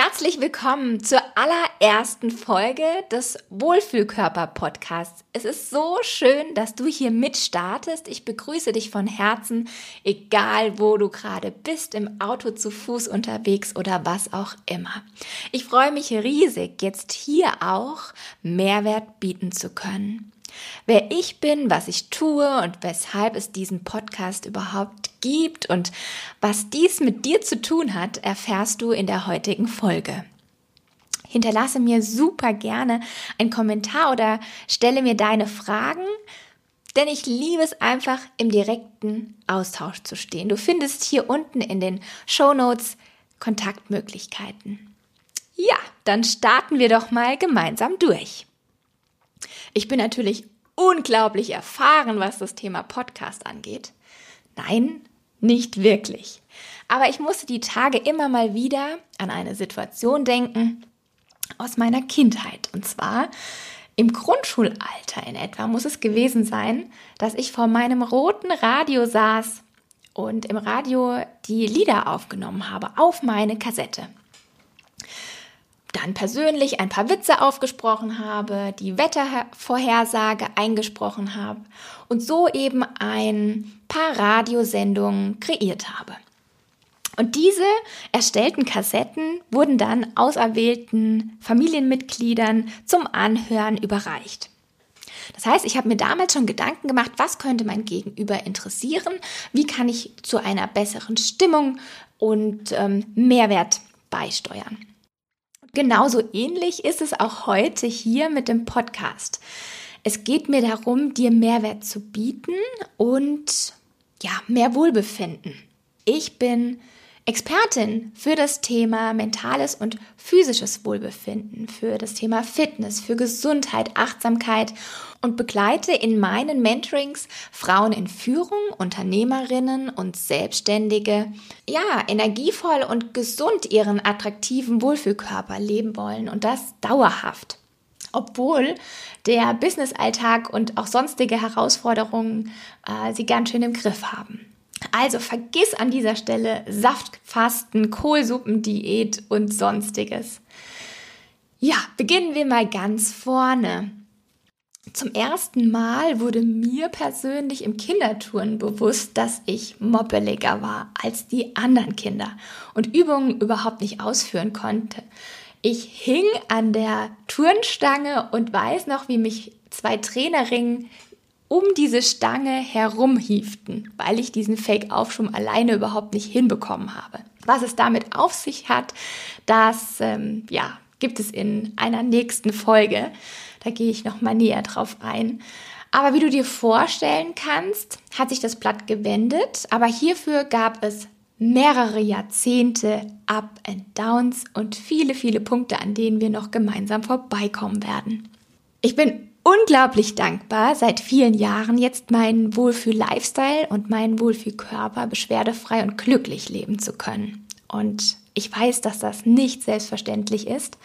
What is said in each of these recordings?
Herzlich willkommen zur allerersten Folge des Wohlfühlkörper-Podcasts. Es ist so schön, dass du hier mitstartest. Ich begrüße dich von Herzen, egal wo du gerade bist, im Auto zu Fuß unterwegs oder was auch immer. Ich freue mich riesig, jetzt hier auch Mehrwert bieten zu können wer ich bin, was ich tue und weshalb es diesen Podcast überhaupt gibt und was dies mit dir zu tun hat, erfährst du in der heutigen Folge. Hinterlasse mir super gerne einen Kommentar oder stelle mir deine Fragen, denn ich liebe es einfach im direkten Austausch zu stehen. Du findest hier unten in den Show Notes Kontaktmöglichkeiten. Ja, dann starten wir doch mal gemeinsam durch. Ich bin natürlich unglaublich erfahren, was das Thema Podcast angeht. Nein, nicht wirklich. Aber ich musste die Tage immer mal wieder an eine Situation denken aus meiner Kindheit. Und zwar im Grundschulalter in etwa muss es gewesen sein, dass ich vor meinem roten Radio saß und im Radio die Lieder aufgenommen habe auf meine Kassette dann persönlich ein paar Witze aufgesprochen habe, die Wettervorhersage eingesprochen habe und so eben ein paar Radiosendungen kreiert habe. Und diese erstellten Kassetten wurden dann auserwählten Familienmitgliedern zum Anhören überreicht. Das heißt, ich habe mir damals schon Gedanken gemacht, was könnte mein Gegenüber interessieren, wie kann ich zu einer besseren Stimmung und ähm, Mehrwert beisteuern. Genauso ähnlich ist es auch heute hier mit dem Podcast. Es geht mir darum, dir Mehrwert zu bieten und ja, mehr Wohlbefinden. Ich bin Expertin für das Thema mentales und physisches Wohlbefinden, für das Thema Fitness, für Gesundheit, Achtsamkeit und begleite in meinen Mentorings Frauen in Führung, Unternehmerinnen und Selbstständige, ja, energievoll und gesund ihren attraktiven Wohlfühlkörper leben wollen und das dauerhaft. Obwohl der Businessalltag und auch sonstige Herausforderungen äh, sie ganz schön im Griff haben. Also vergiss an dieser Stelle Saftfasten, Kohlsuppendiät und sonstiges. Ja, beginnen wir mal ganz vorne. Zum ersten Mal wurde mir persönlich im Kindertouren bewusst, dass ich moppeliger war als die anderen Kinder und Übungen überhaupt nicht ausführen konnte. Ich hing an der Turnstange und weiß noch, wie mich zwei Trainerinnen um diese Stange herumhieften, weil ich diesen Fake-Aufschwung alleine überhaupt nicht hinbekommen habe. Was es damit auf sich hat, das ähm, ja, gibt es in einer nächsten Folge. Da gehe ich noch mal näher drauf ein. Aber wie du dir vorstellen kannst, hat sich das Blatt gewendet. Aber hierfür gab es mehrere Jahrzehnte Up and Downs und viele, viele Punkte, an denen wir noch gemeinsam vorbeikommen werden. Ich bin unglaublich dankbar, seit vielen Jahren jetzt meinen Wohlfühl-Lifestyle und meinen Wohlfühl-Körper beschwerdefrei und glücklich leben zu können. Und ich weiß, dass das nicht selbstverständlich ist.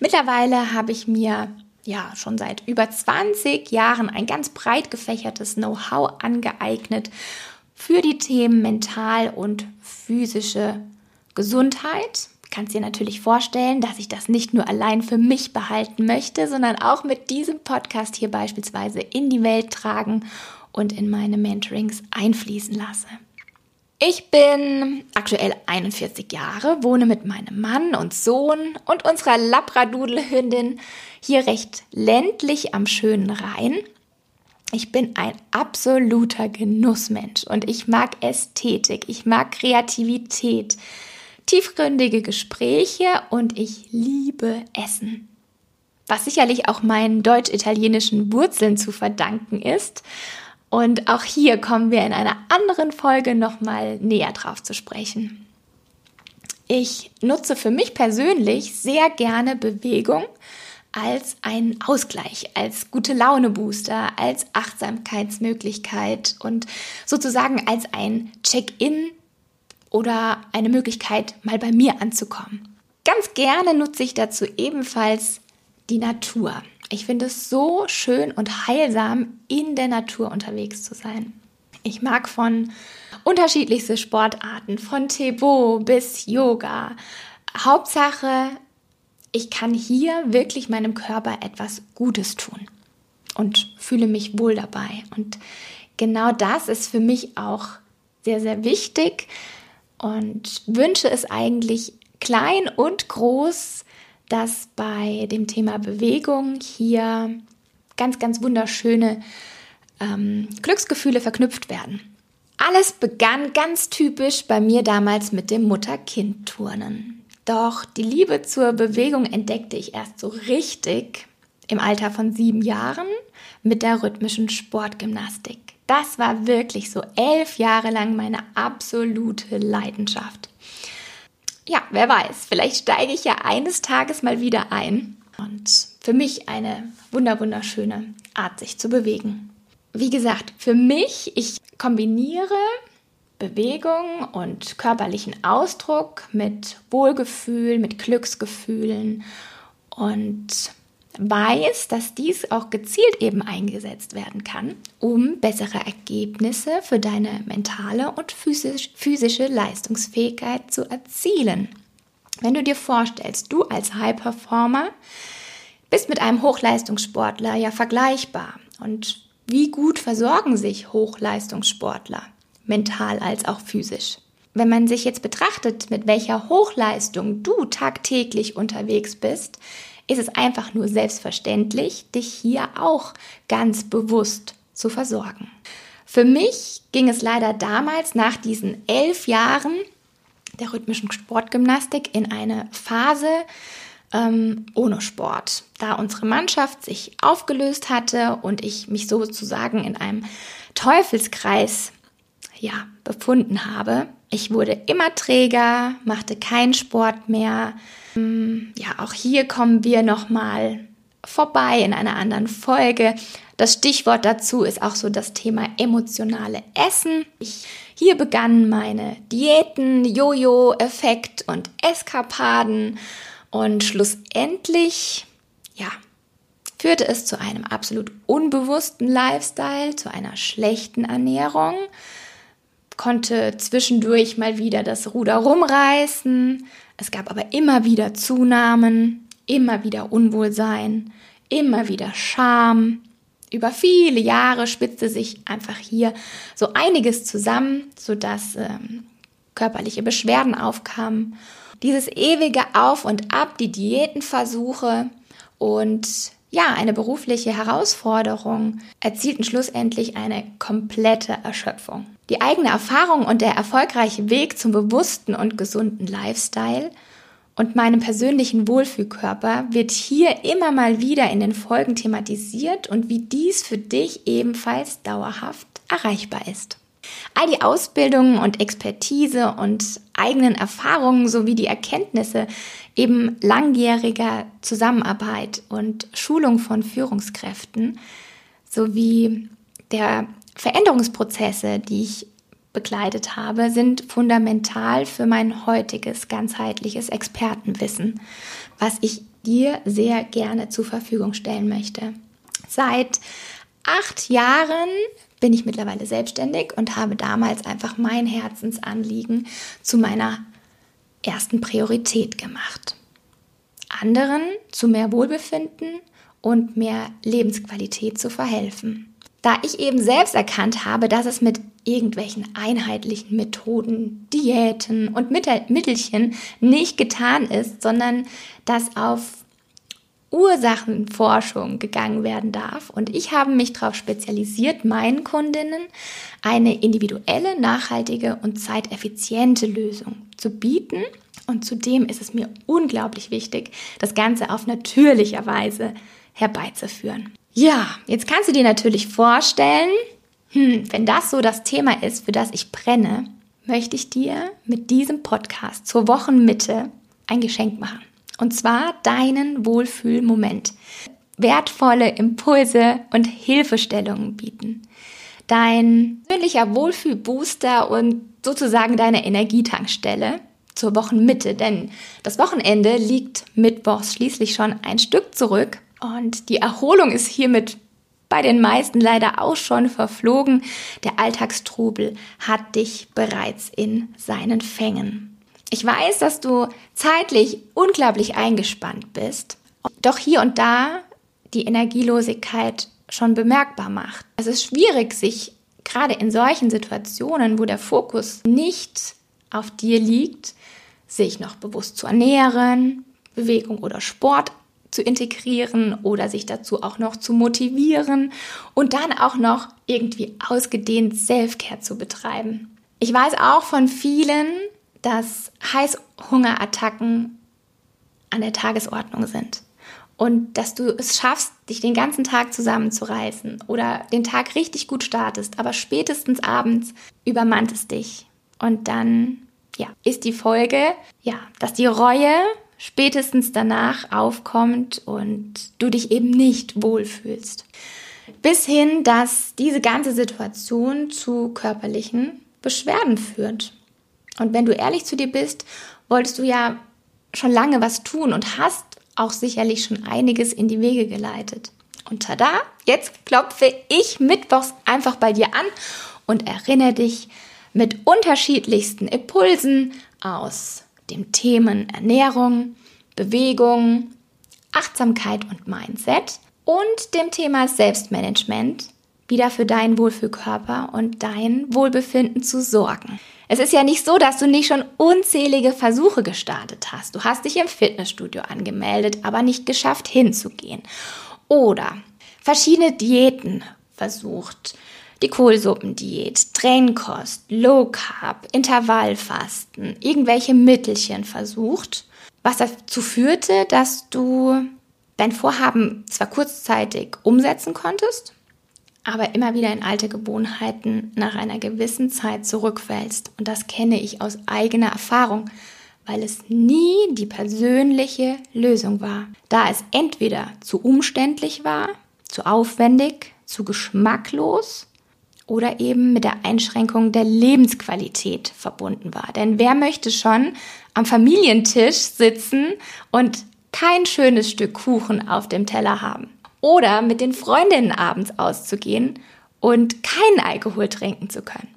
Mittlerweile habe ich mir ja schon seit über 20 Jahren ein ganz breit gefächertes Know-how angeeignet für die Themen mental und physische Gesundheit. Kannst dir natürlich vorstellen, dass ich das nicht nur allein für mich behalten möchte, sondern auch mit diesem Podcast hier beispielsweise in die Welt tragen und in meine Mentorings einfließen lasse. Ich bin aktuell 41 Jahre, wohne mit meinem Mann und Sohn und unserer Labradoodle-Hündin hier recht ländlich am schönen Rhein. Ich bin ein absoluter Genussmensch und ich mag Ästhetik, ich mag Kreativität, tiefgründige Gespräche und ich liebe Essen. Was sicherlich auch meinen deutsch-italienischen Wurzeln zu verdanken ist und auch hier kommen wir in einer anderen Folge nochmal näher drauf zu sprechen. Ich nutze für mich persönlich sehr gerne Bewegung als ein Ausgleich, als gute Laune Booster, als Achtsamkeitsmöglichkeit und sozusagen als ein Check-in oder eine Möglichkeit, mal bei mir anzukommen. Ganz gerne nutze ich dazu ebenfalls die Natur. Ich finde es so schön und heilsam, in der Natur unterwegs zu sein. Ich mag von unterschiedlichste Sportarten, von Tebo bis Yoga. Hauptsache, ich kann hier wirklich meinem Körper etwas Gutes tun und fühle mich wohl dabei. Und genau das ist für mich auch sehr, sehr wichtig und wünsche es eigentlich klein und groß, dass bei dem Thema Bewegung hier ganz, ganz wunderschöne ähm, Glücksgefühle verknüpft werden. Alles begann ganz typisch bei mir damals mit dem Mutter-Kind-Turnen. Doch die Liebe zur Bewegung entdeckte ich erst so richtig im Alter von sieben Jahren mit der rhythmischen Sportgymnastik. Das war wirklich so elf Jahre lang meine absolute Leidenschaft. Ja, wer weiß, vielleicht steige ich ja eines Tages mal wieder ein. Und für mich eine wunderschöne Art, sich zu bewegen. Wie gesagt, für mich, ich kombiniere Bewegung und körperlichen Ausdruck mit Wohlgefühl, mit Glücksgefühlen und weiß, dass dies auch gezielt eben eingesetzt werden kann, um bessere Ergebnisse für deine mentale und physisch, physische Leistungsfähigkeit zu erzielen. Wenn du dir vorstellst, du als High Performer bist mit einem Hochleistungssportler ja vergleichbar. Und wie gut versorgen sich Hochleistungssportler, mental als auch physisch? Wenn man sich jetzt betrachtet, mit welcher Hochleistung du tagtäglich unterwegs bist, ist es einfach nur selbstverständlich, dich hier auch ganz bewusst zu versorgen. Für mich ging es leider damals nach diesen elf Jahren der rhythmischen Sportgymnastik in eine Phase ähm, ohne Sport, da unsere Mannschaft sich aufgelöst hatte und ich mich sozusagen in einem Teufelskreis ja, befunden habe. Ich wurde immer träger, machte keinen Sport mehr. Mm, ja, auch hier kommen wir nochmal vorbei in einer anderen Folge. Das Stichwort dazu ist auch so das Thema emotionale Essen. Ich, hier begannen meine Diäten, Jojo-Effekt und Eskapaden und schlussendlich, ja, führte es zu einem absolut unbewussten Lifestyle, zu einer schlechten Ernährung konnte zwischendurch mal wieder das Ruder rumreißen. Es gab aber immer wieder Zunahmen, immer wieder Unwohlsein, immer wieder Scham. Über viele Jahre spitzte sich einfach hier so einiges zusammen, sodass ähm, körperliche Beschwerden aufkamen. Dieses ewige Auf und Ab, die Diätenversuche und ja, eine berufliche Herausforderung erzielten schlussendlich eine komplette Erschöpfung. Die eigene Erfahrung und der erfolgreiche Weg zum bewussten und gesunden Lifestyle und meinem persönlichen Wohlfühlkörper wird hier immer mal wieder in den Folgen thematisiert und wie dies für dich ebenfalls dauerhaft erreichbar ist. All die Ausbildungen und Expertise und eigenen Erfahrungen sowie die Erkenntnisse eben langjähriger Zusammenarbeit und Schulung von Führungskräften sowie der Veränderungsprozesse, die ich begleitet habe, sind fundamental für mein heutiges ganzheitliches Expertenwissen, was ich dir sehr gerne zur Verfügung stellen möchte. Seit acht Jahren bin ich mittlerweile selbstständig und habe damals einfach mein Herzensanliegen zu meiner ersten Priorität gemacht. Anderen zu mehr Wohlbefinden und mehr Lebensqualität zu verhelfen. Da ich eben selbst erkannt habe, dass es mit irgendwelchen einheitlichen Methoden, Diäten und Mittelchen nicht getan ist, sondern dass auf Ursachenforschung gegangen werden darf. Und ich habe mich darauf spezialisiert, meinen Kundinnen eine individuelle, nachhaltige und zeiteffiziente Lösung zu bieten. Und zudem ist es mir unglaublich wichtig, das Ganze auf natürlicher Weise herbeizuführen. Ja, jetzt kannst du dir natürlich vorstellen, hm, wenn das so das Thema ist, für das ich brenne, möchte ich dir mit diesem Podcast zur Wochenmitte ein Geschenk machen. Und zwar deinen Wohlfühlmoment. Wertvolle Impulse und Hilfestellungen bieten. Dein persönlicher Wohlfühlbooster und sozusagen deine Energietankstelle zur Wochenmitte. Denn das Wochenende liegt mittwochs schließlich schon ein Stück zurück. Und die Erholung ist hiermit bei den meisten leider auch schon verflogen. Der Alltagstrubel hat dich bereits in seinen Fängen. Ich weiß, dass du zeitlich unglaublich eingespannt bist, doch hier und da die Energielosigkeit schon bemerkbar macht. Es ist schwierig, sich gerade in solchen Situationen, wo der Fokus nicht auf dir liegt, sich noch bewusst zu ernähren, Bewegung oder Sport zu integrieren oder sich dazu auch noch zu motivieren und dann auch noch irgendwie ausgedehnt Selfcare zu betreiben. Ich weiß auch von vielen, dass Heißhungerattacken an der Tagesordnung sind und dass du es schaffst, dich den ganzen Tag zusammenzureißen oder den Tag richtig gut startest, aber spätestens abends übermannt es dich und dann ja, ist die Folge, ja, dass die Reue spätestens danach aufkommt und du dich eben nicht wohlfühlst. Bis hin, dass diese ganze Situation zu körperlichen Beschwerden führt. Und wenn du ehrlich zu dir bist, wolltest du ja schon lange was tun und hast auch sicherlich schon einiges in die Wege geleitet. Und tada, jetzt klopfe ich mittwochs einfach bei dir an und erinnere dich mit unterschiedlichsten Impulsen aus dem Themen Ernährung, Bewegung, Achtsamkeit und Mindset und dem Thema Selbstmanagement wieder für deinen Wohlfühlkörper und dein Wohlbefinden zu sorgen. Es ist ja nicht so, dass du nicht schon unzählige Versuche gestartet hast. Du hast dich im Fitnessstudio angemeldet, aber nicht geschafft hinzugehen. Oder verschiedene Diäten versucht, die Kohlsuppendiät, Tränenkost, Low Carb, Intervallfasten, irgendwelche Mittelchen versucht, was dazu führte, dass du dein Vorhaben zwar kurzzeitig umsetzen konntest, aber immer wieder in alte Gewohnheiten nach einer gewissen Zeit zurückfällst. Und das kenne ich aus eigener Erfahrung, weil es nie die persönliche Lösung war, da es entweder zu umständlich war, zu aufwendig, zu geschmacklos oder eben mit der Einschränkung der Lebensqualität verbunden war. Denn wer möchte schon am Familientisch sitzen und kein schönes Stück Kuchen auf dem Teller haben? Oder mit den Freundinnen abends auszugehen und keinen Alkohol trinken zu können?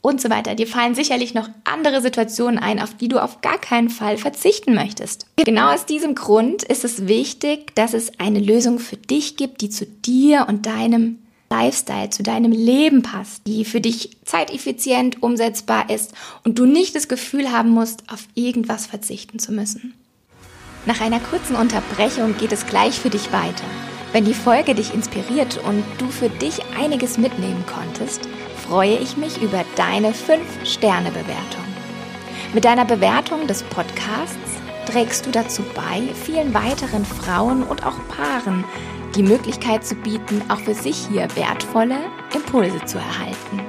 Und so weiter. Dir fallen sicherlich noch andere Situationen ein, auf die du auf gar keinen Fall verzichten möchtest. Genau aus diesem Grund ist es wichtig, dass es eine Lösung für dich gibt, die zu dir und deinem Lifestyle, zu deinem Leben passt, die für dich zeiteffizient umsetzbar ist und du nicht das Gefühl haben musst, auf irgendwas verzichten zu müssen. Nach einer kurzen Unterbrechung geht es gleich für dich weiter. Wenn die Folge dich inspiriert und du für dich einiges mitnehmen konntest, freue ich mich über deine 5-Sterne-Bewertung. Mit deiner Bewertung des Podcasts trägst du dazu bei, vielen weiteren Frauen und auch Paaren die Möglichkeit zu bieten, auch für sich hier wertvolle Impulse zu erhalten.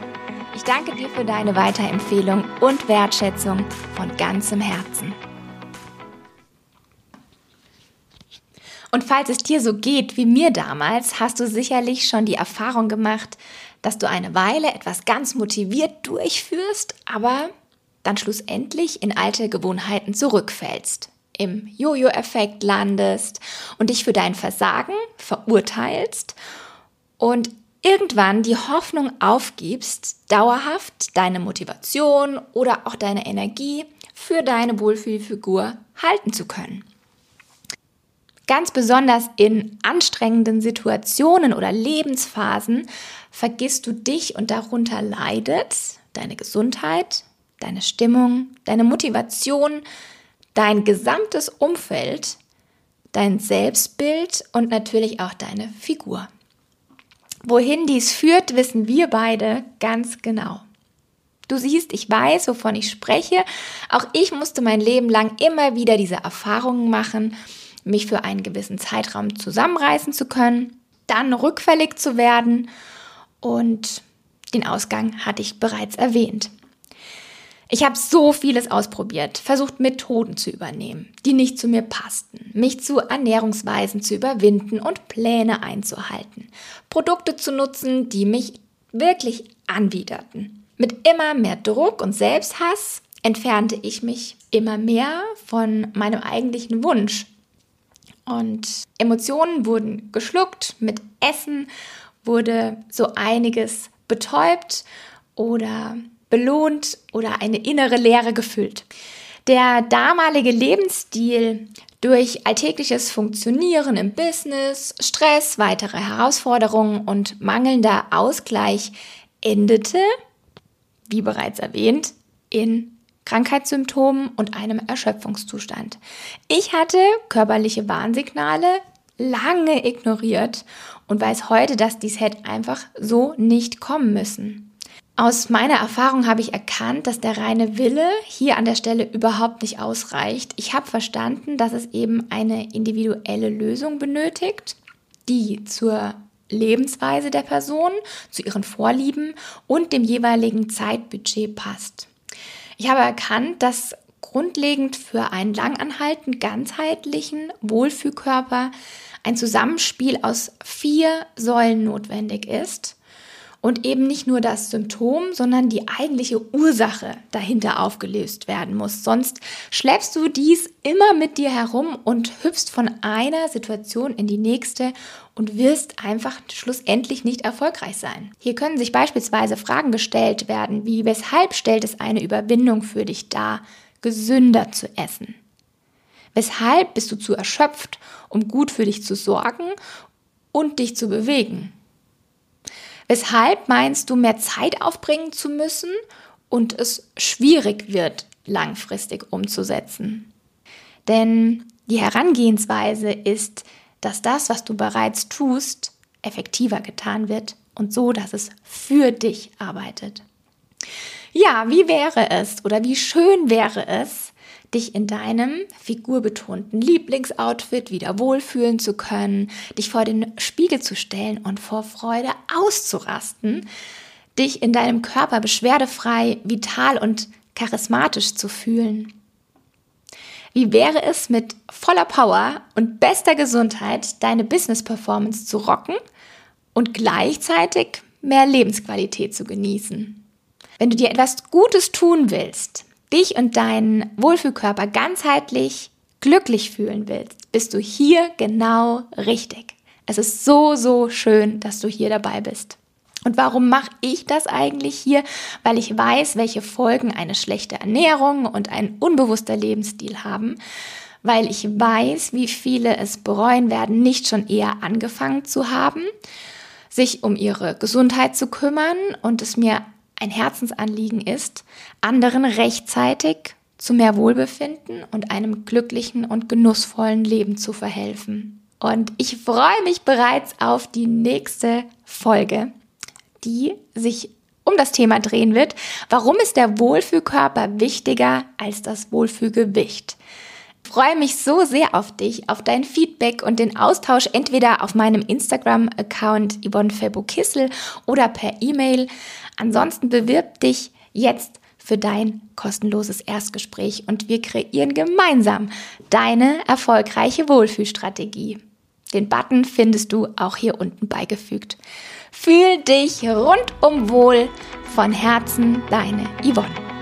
Ich danke dir für deine Weiterempfehlung und Wertschätzung von ganzem Herzen. Und falls es dir so geht wie mir damals, hast du sicherlich schon die Erfahrung gemacht, dass du eine Weile etwas ganz motiviert durchführst, aber dann schlussendlich in alte Gewohnheiten zurückfällst im Jojo-Effekt landest und dich für dein Versagen verurteilst und irgendwann die Hoffnung aufgibst, dauerhaft deine Motivation oder auch deine Energie für deine Wohlfühlfigur halten zu können. Ganz besonders in anstrengenden Situationen oder Lebensphasen vergisst du dich und darunter leidet deine Gesundheit, deine Stimmung, deine Motivation, dein gesamtes Umfeld, dein Selbstbild und natürlich auch deine Figur. Wohin dies führt, wissen wir beide ganz genau. Du siehst, ich weiß, wovon ich spreche. Auch ich musste mein Leben lang immer wieder diese Erfahrungen machen, mich für einen gewissen Zeitraum zusammenreißen zu können, dann rückfällig zu werden und den Ausgang hatte ich bereits erwähnt. Ich habe so vieles ausprobiert, versucht Methoden zu übernehmen, die nicht zu mir passten, mich zu Ernährungsweisen zu überwinden und Pläne einzuhalten, Produkte zu nutzen, die mich wirklich anwiderten. Mit immer mehr Druck und Selbsthass entfernte ich mich immer mehr von meinem eigentlichen Wunsch. Und Emotionen wurden geschluckt, mit Essen wurde so einiges betäubt oder belohnt oder eine innere Leere gefüllt. Der damalige Lebensstil durch alltägliches Funktionieren im Business, Stress, weitere Herausforderungen und mangelnder Ausgleich endete, wie bereits erwähnt, in Krankheitssymptomen und einem Erschöpfungszustand. Ich hatte körperliche Warnsignale lange ignoriert und weiß heute, dass dies hätte einfach so nicht kommen müssen. Aus meiner Erfahrung habe ich erkannt, dass der reine Wille hier an der Stelle überhaupt nicht ausreicht. Ich habe verstanden, dass es eben eine individuelle Lösung benötigt, die zur Lebensweise der Person, zu ihren Vorlieben und dem jeweiligen Zeitbudget passt. Ich habe erkannt, dass grundlegend für einen langanhaltend ganzheitlichen Wohlfühlkörper ein Zusammenspiel aus vier Säulen notwendig ist und eben nicht nur das Symptom, sondern die eigentliche Ursache dahinter aufgelöst werden muss. Sonst schleppst du dies immer mit dir herum und hüpfst von einer Situation in die nächste und wirst einfach schlussendlich nicht erfolgreich sein. Hier können sich beispielsweise Fragen gestellt werden, wie weshalb stellt es eine Überwindung für dich dar, gesünder zu essen? Weshalb bist du zu erschöpft, um gut für dich zu sorgen und dich zu bewegen? Weshalb meinst du, mehr Zeit aufbringen zu müssen und es schwierig wird, langfristig umzusetzen? Denn die Herangehensweise ist, dass das, was du bereits tust, effektiver getan wird und so, dass es für dich arbeitet. Ja, wie wäre es oder wie schön wäre es, dich in deinem figurbetonten Lieblingsoutfit wieder wohlfühlen zu können, dich vor den Spiegel zu stellen und vor Freude auszurasten, dich in deinem Körper beschwerdefrei, vital und charismatisch zu fühlen. Wie wäre es mit voller Power und bester Gesundheit deine Business Performance zu rocken und gleichzeitig mehr Lebensqualität zu genießen? Wenn du dir etwas Gutes tun willst, dich und deinen Wohlfühlkörper ganzheitlich glücklich fühlen willst, bist du hier genau richtig. Es ist so, so schön, dass du hier dabei bist. Und warum mache ich das eigentlich hier? Weil ich weiß, welche Folgen eine schlechte Ernährung und ein unbewusster Lebensstil haben. Weil ich weiß, wie viele es bereuen werden, nicht schon eher angefangen zu haben, sich um ihre Gesundheit zu kümmern und es mir ein Herzensanliegen ist, anderen rechtzeitig zu mehr Wohlbefinden und einem glücklichen und genussvollen Leben zu verhelfen. Und ich freue mich bereits auf die nächste Folge, die sich um das Thema drehen wird. Warum ist der Wohlfühlkörper wichtiger als das Wohlfühlgewicht? freue mich so sehr auf dich, auf dein Feedback und den Austausch entweder auf meinem Instagram-Account Yvonne Febo-Kissel oder per E-Mail. Ansonsten bewirb dich jetzt für dein kostenloses Erstgespräch und wir kreieren gemeinsam deine erfolgreiche Wohlfühlstrategie. Den Button findest du auch hier unten beigefügt. Fühl dich rundum wohl. Von Herzen, deine Yvonne.